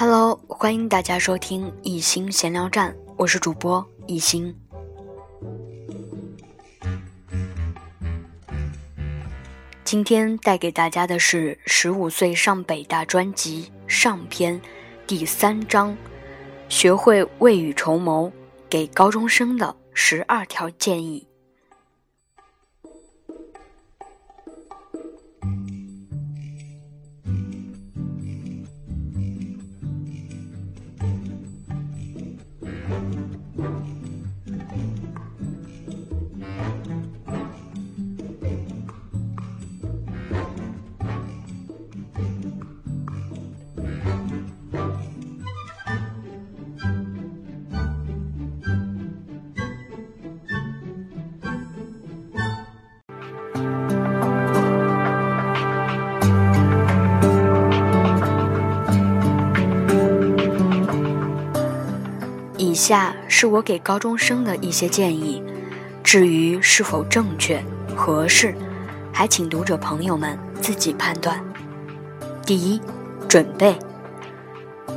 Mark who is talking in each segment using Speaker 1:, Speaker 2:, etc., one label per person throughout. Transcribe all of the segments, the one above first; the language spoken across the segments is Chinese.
Speaker 1: Hello，欢迎大家收听一心闲聊站，我是主播一心。今天带给大家的是《十五岁上北大》专辑上篇第三章：学会未雨绸缪，给高中生的十二条建议。下是我给高中生的一些建议，至于是否正确、合适，还请读者朋友们自己判断。第一，准备。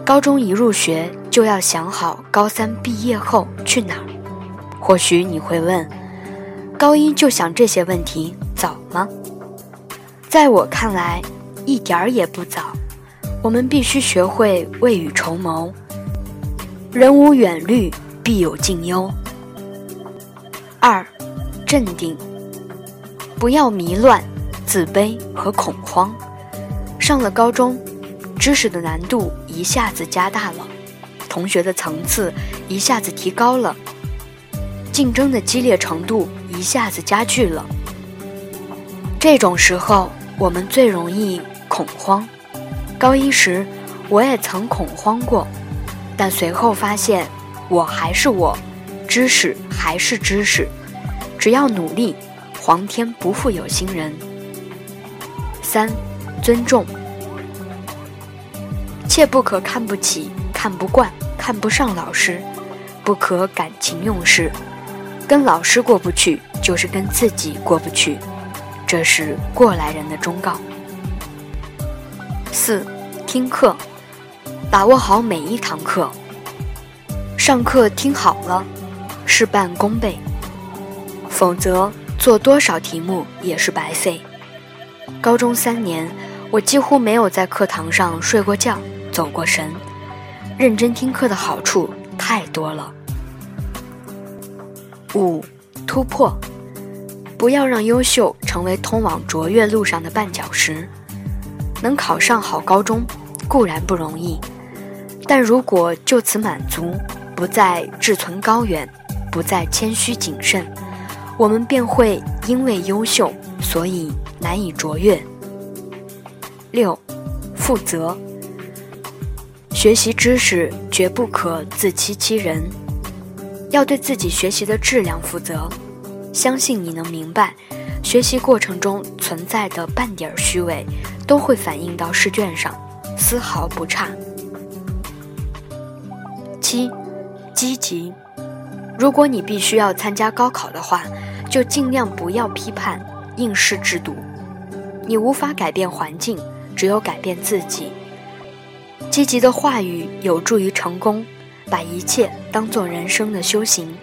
Speaker 1: 高中一入学就要想好高三毕业后去哪儿。或许你会问，高一就想这些问题早吗？在我看来，一点儿也不早。我们必须学会未雨绸缪。人无远虑，必有近忧。二，镇定，不要迷乱、自卑和恐慌。上了高中，知识的难度一下子加大了，同学的层次一下子提高了，竞争的激烈程度一下子加剧了。这种时候，我们最容易恐慌。高一时，我也曾恐慌过。但随后发现，我还是我，知识还是知识，只要努力，皇天不负有心人。三，尊重，切不可看不起、看不惯、看不上老师，不可感情用事，跟老师过不去，就是跟自己过不去，这是过来人的忠告。四，听课。把握好每一堂课，上课听好了，事半功倍；否则做多少题目也是白费。高中三年，我几乎没有在课堂上睡过觉、走过神。认真听课的好处太多了。五，突破，不要让优秀成为通往卓越路上的绊脚石。能考上好高中固然不容易。但如果就此满足，不再志存高远，不再谦虚谨慎，我们便会因为优秀，所以难以卓越。六，负责。学习知识绝不可自欺欺人，要对自己学习的质量负责。相信你能明白，学习过程中存在的半点虚伪，都会反映到试卷上，丝毫不差。七，积极。如果你必须要参加高考的话，就尽量不要批判应试制度。你无法改变环境，只有改变自己。积极的话语有助于成功，把一切当做人生的修行。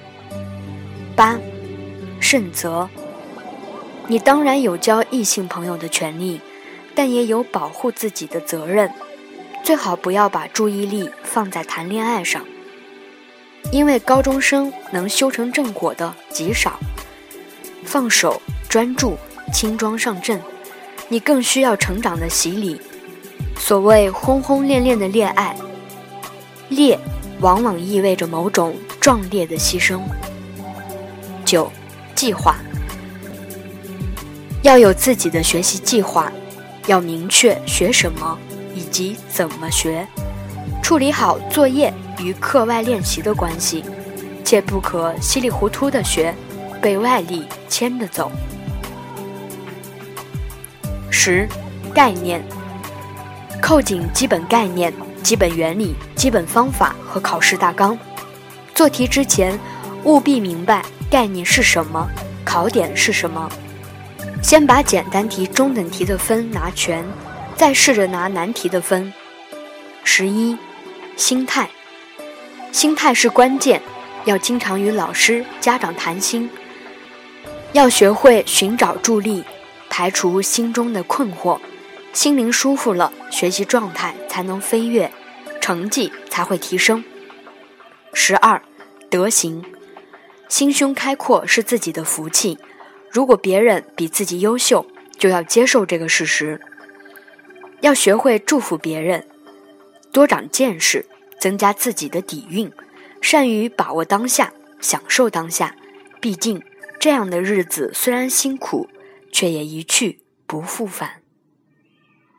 Speaker 1: 八，慎择。你当然有交异性朋友的权利，但也有保护自己的责任。最好不要把注意力放在谈恋爱上。因为高中生能修成正果的极少，放手专注，轻装上阵，你更需要成长的洗礼。所谓轰轰烈烈的恋爱，烈往往意味着某种壮烈的牺牲。九，计划，要有自己的学习计划，要明确学什么以及怎么学，处理好作业。与课外练习的关系，切不可稀里糊涂的学，被外力牵着走。十，概念，扣紧基本概念、基本原理、基本方法和考试大纲。做题之前，务必明白概念是什么，考点是什么。先把简单题、中等题的分拿全，再试着拿难题的分。十一。心态，心态是关键，要经常与老师、家长谈心，要学会寻找助力，排除心中的困惑，心灵舒服了，学习状态才能飞跃，成绩才会提升。十二，德行，心胸开阔是自己的福气，如果别人比自己优秀，就要接受这个事实，要学会祝福别人。多长见识，增加自己的底蕴，善于把握当下，享受当下。毕竟，这样的日子虽然辛苦，却也一去不复返。